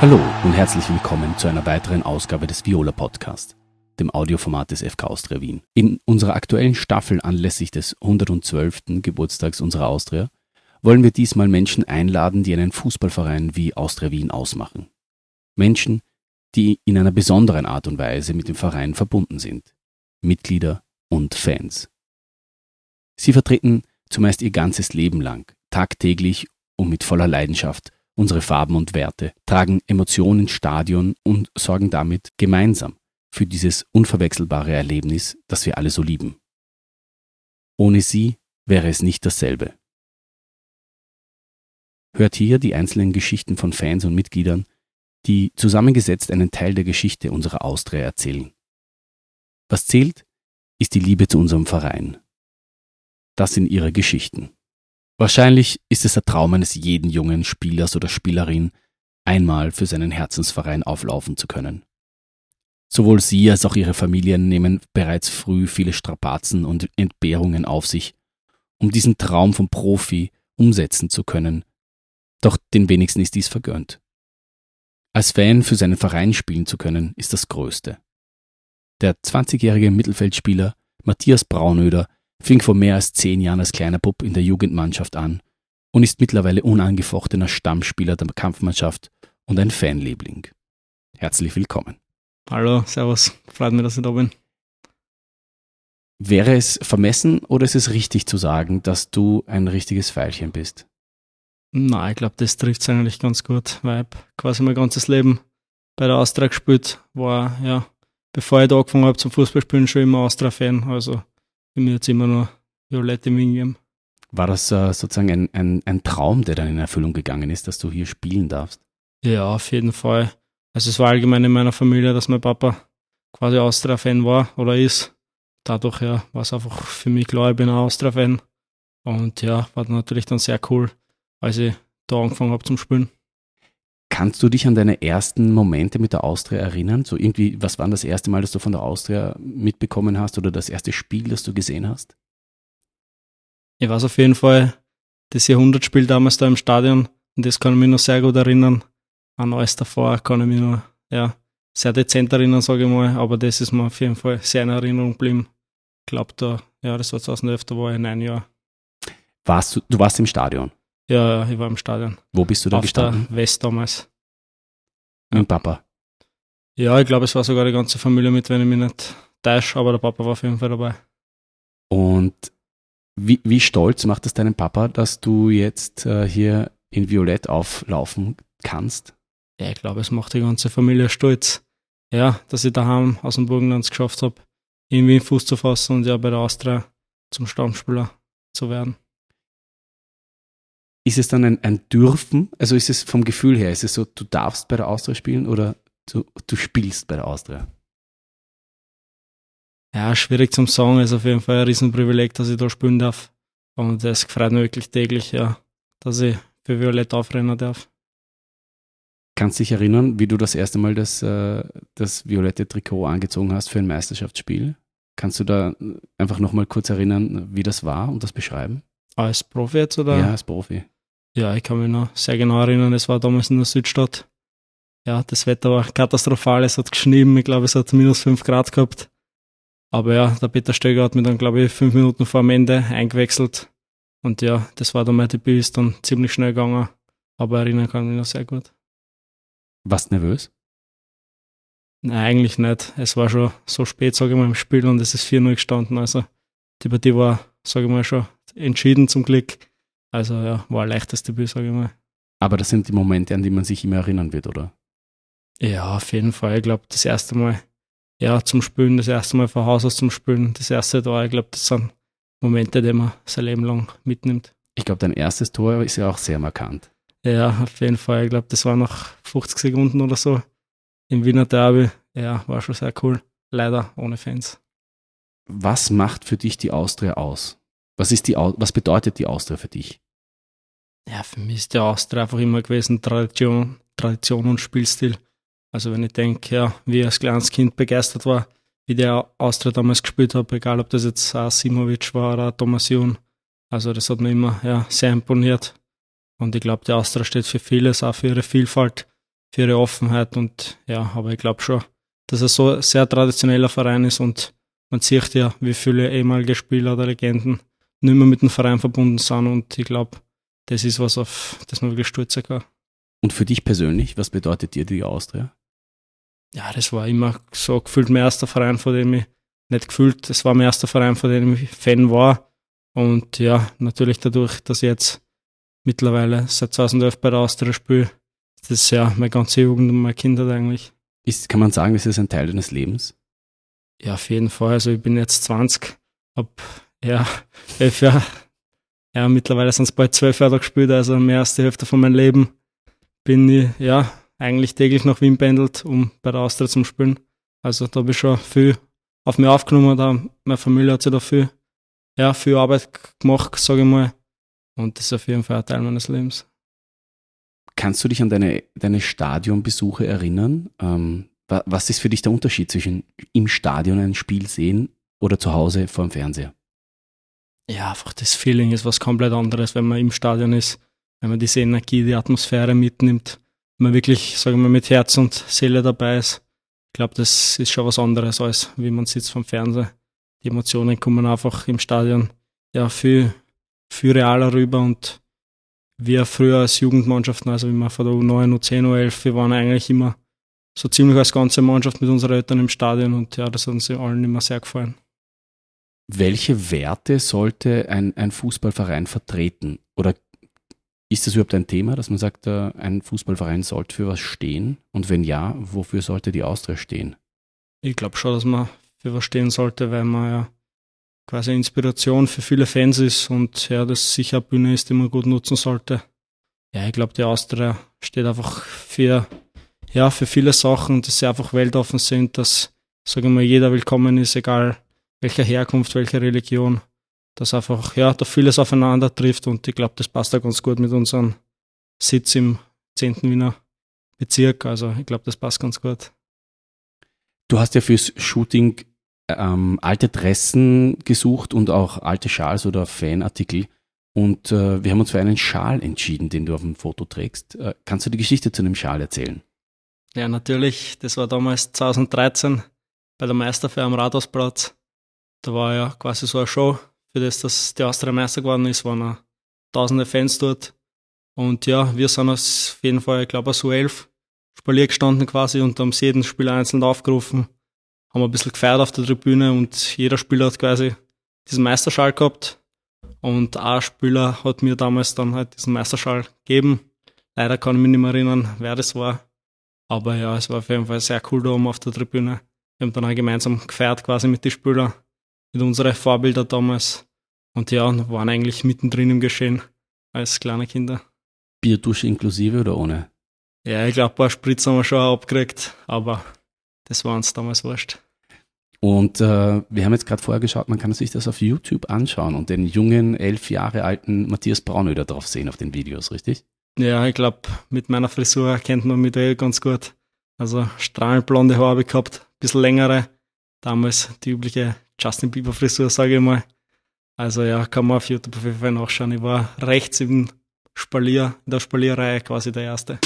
Hallo und herzlich willkommen zu einer weiteren Ausgabe des Viola Podcast, dem Audioformat des FK Austria Wien. In unserer aktuellen Staffel anlässlich des 112. Geburtstags unserer Austria wollen wir diesmal Menschen einladen, die einen Fußballverein wie Austria Wien ausmachen. Menschen, die in einer besonderen Art und Weise mit dem Verein verbunden sind. Mitglieder und Fans. Sie vertreten zumeist ihr ganzes Leben lang, tagtäglich und mit voller Leidenschaft unsere Farben und Werte, tragen Emotionen ins Stadion und sorgen damit gemeinsam für dieses unverwechselbare Erlebnis, das wir alle so lieben. Ohne sie wäre es nicht dasselbe. Hört hier die einzelnen Geschichten von Fans und Mitgliedern, die zusammengesetzt einen Teil der Geschichte unserer Austria erzählen. Was zählt, ist die Liebe zu unserem Verein. Das sind ihre Geschichten. Wahrscheinlich ist es der Traum eines jeden jungen Spielers oder Spielerin, einmal für seinen Herzensverein auflaufen zu können. Sowohl sie als auch ihre Familien nehmen bereits früh viele Strapazen und Entbehrungen auf sich, um diesen Traum vom Profi umsetzen zu können. Doch den wenigsten ist dies vergönnt. Als Fan für seinen Verein spielen zu können, ist das Größte. Der 20-jährige Mittelfeldspieler Matthias Braunöder fing vor mehr als zehn Jahren als kleiner Bub in der Jugendmannschaft an und ist mittlerweile unangefochtener Stammspieler der Kampfmannschaft und ein Fanliebling. Herzlich willkommen. Hallo, servus. Freut mich, dass ich da bin. Wäre es vermessen oder ist es richtig zu sagen, dass du ein richtiges Pfeilchen bist? Nein, ich glaube, das trifft es eigentlich ganz gut, weil ich quasi mein ganzes Leben bei der Austria gespielt war, ja, bevor ich da angefangen habe zum Fußballspielen, schon immer Austria-Fan. Also bin mir jetzt immer nur Violette geben. War das äh, sozusagen ein, ein, ein Traum, der dann in Erfüllung gegangen ist, dass du hier spielen darfst? Ja, auf jeden Fall. Also es war allgemein in meiner Familie, dass mein Papa quasi Austria-Fan war oder ist. Dadurch ja, war es einfach für mich klar, ich bin ein Austria-Fan. Und ja, war natürlich dann sehr cool, als ich da angefangen habe zum Spielen. Kannst du dich an deine ersten Momente mit der Austria erinnern? So irgendwie, was war das erste Mal, dass du von der Austria mitbekommen hast oder das erste Spiel, das du gesehen hast? Ich weiß auf jeden Fall, das Jahrhundertspiel damals da im Stadion und das kann ich mich noch sehr gut erinnern. An alles davor kann ich mich noch, ja, sehr dezent erinnern, sage ich mal, aber das ist mir auf jeden Fall sehr in Erinnerung geblieben. Ich glaube, da, ja, das war 2011, da war ich neun Jahre. Warst du, du warst im Stadion? Ja, ich war im Stadion. Wo bist du da Auf gestanden? der West damals. Mit dem Papa. Ja, ich glaube, es war sogar die ganze Familie mit, wenn ich mich nicht täusche, aber der Papa war auf jeden Fall dabei. Und wie, wie stolz macht es deinen Papa, dass du jetzt äh, hier in Violett auflaufen kannst? Ja, ich glaube, es macht die ganze Familie stolz. Ja, dass ich daheim aus dem Burgenland geschafft habe, irgendwie Fuß zu fassen und ja bei der Austria zum Stammspieler zu werden. Ist es dann ein, ein Dürfen? Also ist es vom Gefühl her, ist es so, du darfst bei der Austria spielen oder du, du spielst bei der Austria? Ja, schwierig zum sagen, ist auf jeden Fall ein Riesenprivileg, dass ich da spielen darf. Und es freut mich wirklich täglich, ja, dass ich für Violett aufrennen darf. Kannst du dich erinnern, wie du das erste Mal das, äh, das violette Trikot angezogen hast für ein Meisterschaftsspiel? Kannst du da einfach nochmal kurz erinnern, wie das war und das beschreiben? Als Profi jetzt, oder? Ja, als Profi. Ja, ich kann mich noch sehr genau erinnern, es war damals in der Südstadt. Ja, das Wetter war katastrophal, es hat geschnien, ich glaube, es hat minus fünf Grad gehabt. Aber ja, der Peter Stöger hat mich dann, glaube ich, fünf Minuten vor dem Ende eingewechselt. Und ja, das war dann mein Debüt, ist dann ziemlich schnell gegangen. Aber erinnern kann ich mich noch sehr gut. Warst nervös? Nein, eigentlich nicht. Es war schon so spät, sage ich mal, im Spiel und es ist 4-0 gestanden. Also die Partie war, sage ich mal, schon entschieden zum Glück. Also ja, war ein leichtes Debüt, sage ich mal. Aber das sind die Momente, an die man sich immer erinnern wird, oder? Ja, auf jeden Fall. Ich glaube, das erste Mal, ja, zum Spielen, das erste Mal von Haus aus zum Spielen, das erste Tor, ich glaube, das sind Momente, die man sein Leben lang mitnimmt. Ich glaube, dein erstes Tor ist ja auch sehr markant. Ja, auf jeden Fall. Ich glaube, das war nach 50 Sekunden oder so im Wiener Derby. Ja, war schon sehr cool. Leider ohne Fans. Was macht für dich die Austria aus? Was, ist die, was bedeutet die Austria für dich? Ja, für mich ist der Austria einfach immer gewesen Tradition, Tradition und Spielstil. Also wenn ich denke, ja, wie ich als kleines Kind begeistert war, wie der Austria damals gespielt hat, egal ob das jetzt Simovic war oder Thomas Jun. Also das hat mir immer ja, sehr imponiert. Und ich glaube, der Austria steht für vieles, auch für ihre Vielfalt. für ihre Offenheit und ja, aber ich glaube schon, dass er so ein sehr traditioneller Verein ist und man sieht ja, wie viele ehemalige Spieler oder Legenden nicht mehr mit dem Verein verbunden sind und ich glaube, das ist was, auf das man wirklich stolz sein kann. Und für dich persönlich, was bedeutet dir die Austria? Ja, das war immer so gefühlt mein erster Verein, von dem ich nicht gefühlt, das war mein erster Verein, von dem ich Fan war. Und ja, natürlich dadurch, dass ich jetzt mittlerweile seit 2011 bei der Austria spiele, das ist ja meine ganze Jugend und meine Kindheit eigentlich. Ist, kann man sagen, ist es ein Teil deines Lebens? Ja, auf jeden Fall. Also ich bin jetzt 20, hab ja elf Jahre, ja mittlerweile sind es bald zwölf Jahre gespielt, also mehr als die Hälfte von meinem Leben bin ich ja eigentlich täglich nach Wien pendelt, um bei der Austria zu spielen. Also da habe ich schon viel auf mich aufgenommen, da meine Familie hat sich da viel, ja, viel Arbeit gemacht, sage ich mal. Und das ist auf jeden Fall ein Teil meines Lebens. Kannst du dich an deine, deine Stadionbesuche erinnern? Ähm, was ist für dich der Unterschied zwischen im Stadion ein Spiel sehen oder zu Hause vor dem Fernseher? Ja, einfach das Feeling ist was komplett anderes, wenn man im Stadion ist, wenn man diese Energie, die Atmosphäre mitnimmt, wenn man wirklich, sagen wir mit Herz und Seele dabei ist. Ich glaube, das ist schon was anderes, als wie man sitzt vom Fernseher. Die Emotionen kommen einfach im Stadion ja viel, viel realer rüber und wir früher als Jugendmannschaften, also wie wir von der U9, U10, U11, wir waren eigentlich immer so ziemlich als ganze Mannschaft mit unseren Eltern im Stadion und ja, das hat uns allen immer sehr gefallen. Welche Werte sollte ein, ein Fußballverein vertreten? Oder ist das überhaupt ein Thema, dass man sagt, äh, ein Fußballverein sollte für was stehen? Und wenn ja, wofür sollte die Austria stehen? Ich glaube schon, dass man für was stehen sollte, weil man ja quasi Inspiration für viele Fans ist und ja, das sicher eine Bühne ist, die man gut nutzen sollte. Ja, ich glaube, die Austria steht einfach für, ja, für viele Sachen, dass sie einfach weltoffen sind, dass, sagen wir, jeder willkommen ist, egal welcher Herkunft, welche Religion, dass einfach, ja, da vieles aufeinander trifft und ich glaube, das passt auch ganz gut mit unserem Sitz im 10. Wiener Bezirk. Also ich glaube, das passt ganz gut. Du hast ja fürs Shooting ähm, alte Dressen gesucht und auch alte Schals oder Fanartikel. Und äh, wir haben uns für einen Schal entschieden, den du auf dem Foto trägst. Äh, kannst du die Geschichte zu dem Schal erzählen? Ja, natürlich. Das war damals 2013 bei der Meisterfeier am Rathausplatz. Da war ja quasi so eine Show, für das dass die Austria Meister geworden ist, waren auch tausende Fans dort. Und ja, wir sind auf jeden Fall, ich glaube, so elf Spalier gestanden quasi und haben jeden Spieler einzeln aufgerufen haben ein bisschen gefeiert auf der Tribüne und jeder Spieler hat quasi diesen Meisterschall gehabt. Und ein Spieler hat mir damals dann halt diesen Meisterschall gegeben. Leider kann ich mich nicht mehr erinnern, wer das war. Aber ja, es war auf jeden Fall sehr cool da oben auf der Tribüne. Wir haben dann auch gemeinsam gefeiert quasi mit den Spielern, mit unseren Vorbildern damals. Und ja, waren eigentlich mittendrin im Geschehen als kleine Kinder. Bierdusche inklusive oder ohne? Ja, ich glaube, ein paar Spritz haben wir schon abgekriegt, aber das war uns damals wurscht. Und äh, wir haben jetzt gerade vorher geschaut, man kann sich das auf YouTube anschauen und den jungen, elf Jahre alten Matthias Braunöder drauf sehen auf den Videos, richtig? Ja, ich glaube, mit meiner Frisur kennt man mich eh ganz gut. Also strahlend blonde Haare habe ich gehabt, bisschen längere. Damals die übliche Justin Bieber Frisur, sage ich mal. Also ja, kann man auf YouTube auf jeden Fall nachschauen. Ich war rechts im Spalier, in der Spalierreihe quasi der Erste.